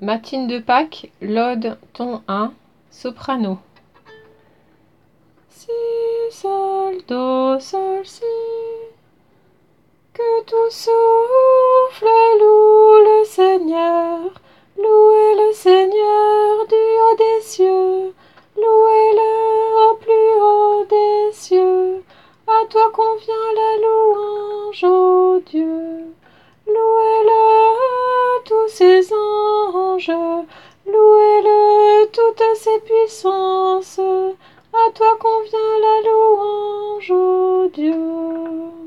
Matine de Pâques, l'ode ton 1, soprano. Si, sol, do, sol, si, que tout souffle loue le Seigneur, louez le Seigneur du haut des cieux, louez-le au plus haut des cieux, à toi convient la louange, ô oh Dieu. Louez-le toutes ses puissances. À toi convient la louange, oh Dieu.